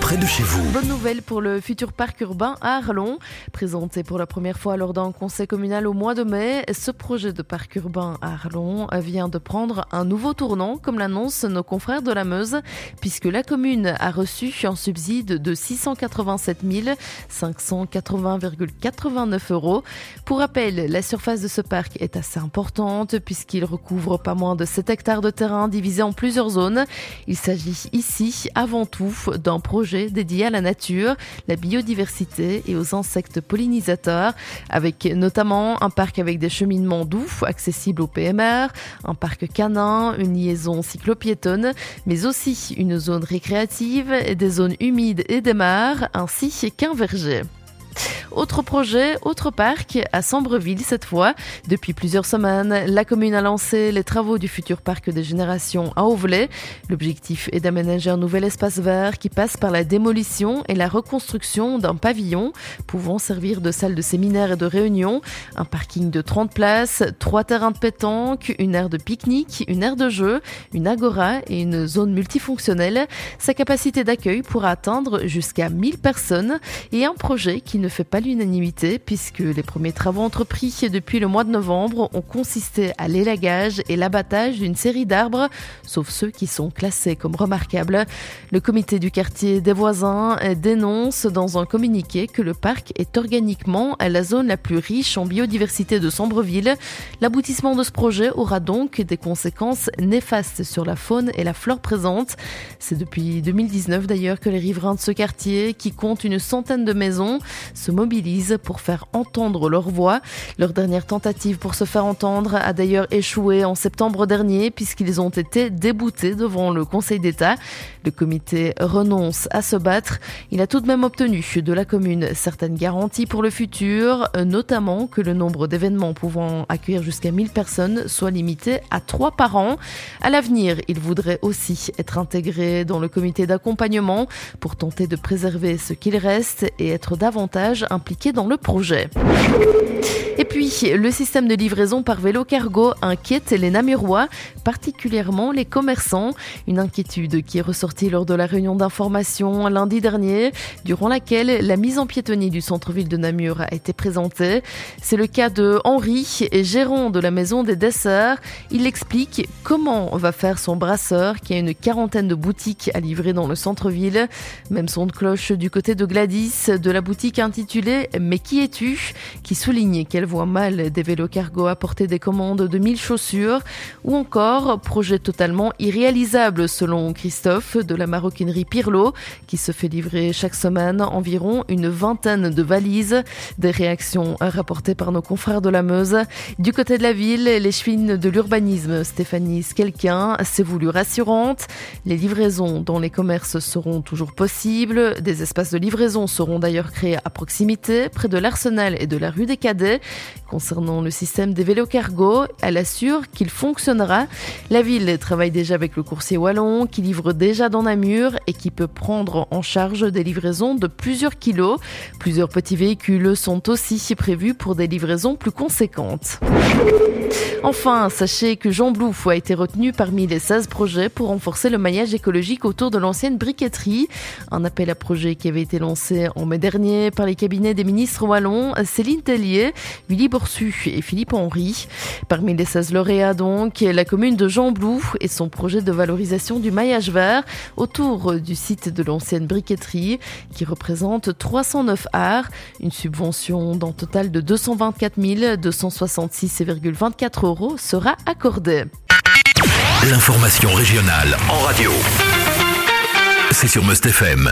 près de chez vous. Bonne nouvelle pour le futur parc urbain à Arlon. Présenté pour la première fois lors d'un conseil communal au mois de mai, ce projet de parc urbain à Arlon vient de prendre un nouveau tournant, comme l'annoncent nos confrères de la Meuse, puisque la commune a reçu un subside de 687 580,89 euros. Pour rappel, la surface de ce parc est assez importante puisqu'il recouvre pas moins de 7 hectares de terrain divisés en plusieurs zones. Il s'agit ici avant tout d'un projet dédié à la nature, la biodiversité et aux insectes pollinisateurs, avec notamment un parc avec des cheminements doux accessibles au PMR, un parc canin, une liaison cyclopiétonne, mais aussi une zone récréative, des zones humides et des mares, ainsi qu'un verger. Autre projet, autre parc, à Sambreville cette fois. Depuis plusieurs semaines, la commune a lancé les travaux du futur parc des générations à Auvelay. L'objectif est d'aménager un nouvel espace vert qui passe par la démolition et la reconstruction d'un pavillon pouvant servir de salle de séminaire et de réunion, un parking de 30 places, trois terrains de pétanque, une aire de pique-nique, une aire de jeu, une agora et une zone multifonctionnelle. Sa capacité d'accueil pourra atteindre jusqu'à 1000 personnes et un projet qui ne fait pas l'unanimité puisque les premiers travaux entrepris depuis le mois de novembre ont consisté à l'élagage et l'abattage d'une série d'arbres, sauf ceux qui sont classés comme remarquables. Le comité du quartier des voisins dénonce dans un communiqué que le parc est organiquement la zone la plus riche en biodiversité de Sambreville. L'aboutissement de ce projet aura donc des conséquences néfastes sur la faune et la flore présente. C'est depuis 2019 d'ailleurs que les riverains de ce quartier, qui comptent une centaine de maisons, se mobilisent pour faire entendre leur voix. Leur dernière tentative pour se faire entendre a d'ailleurs échoué en septembre dernier puisqu'ils ont été déboutés devant le Conseil d'État. Le comité renonce à se battre. Il a tout de même obtenu de la commune certaines garanties pour le futur, notamment que le nombre d'événements pouvant accueillir jusqu'à 1000 personnes soit limité à 3 par an. À l'avenir, il voudrait aussi être intégré dans le comité d'accompagnement pour tenter de préserver ce qu'il reste et être davantage impliqué dans le projet. Et puis, le système de livraison par vélo cargo inquiète les Namurois, particulièrement les commerçants. Une inquiétude qui est ressortie lors de la réunion d'information lundi dernier, durant laquelle la mise en piétonnier du centre-ville de Namur a été présentée. C'est le cas de Henri, gérant de la maison des desserts. Il explique comment va faire son brasseur, qui a une quarantaine de boutiques à livrer dans le centre-ville. Même son de cloche du côté de Gladys, de la boutique intitulée Mais qui es-tu qui souligne qu'elle voit mal des vélos cargo apporter des commandes de 1000 chaussures ou encore projet totalement irréalisable selon Christophe de la maroquinerie Pirlo qui se fait livrer chaque semaine environ une vingtaine de valises. Des réactions rapportées par nos confrères de la Meuse. Du côté de la ville, les chevines de l'urbanisme, Stéphanie Skelquin s'est voulu rassurante. Les livraisons dans les commerces seront toujours possibles. Des espaces de livraison seront d'ailleurs créés à proximité, près de l'Arsenal et de la rue des Cadets. Concernant le système des vélos cargo, elle assure qu'il fonctionnera. La ville travaille déjà avec le coursier wallon qui livre déjà dans Namur et qui peut prendre en charge des livraisons de plusieurs kilos. Plusieurs petits véhicules sont aussi prévus pour des livraisons plus conséquentes. Enfin, sachez que Jean Blouf a été retenu parmi les 16 projets pour renforcer le maillage écologique autour de l'ancienne briqueterie. Un appel à projet qui avait été lancé en mai dernier par les cabinets des ministres wallons Céline Tellier, Willy Borsu et Philippe Henry. Parmi les 16 lauréats donc, la commune de Jean Blouf et son projet de valorisation du maillage vert autour du site de l'ancienne briqueterie qui représente 309 arts, une subvention d'un total de 224 266,24 euros sera accordée. L'information régionale en radio. C'est sur Must FM.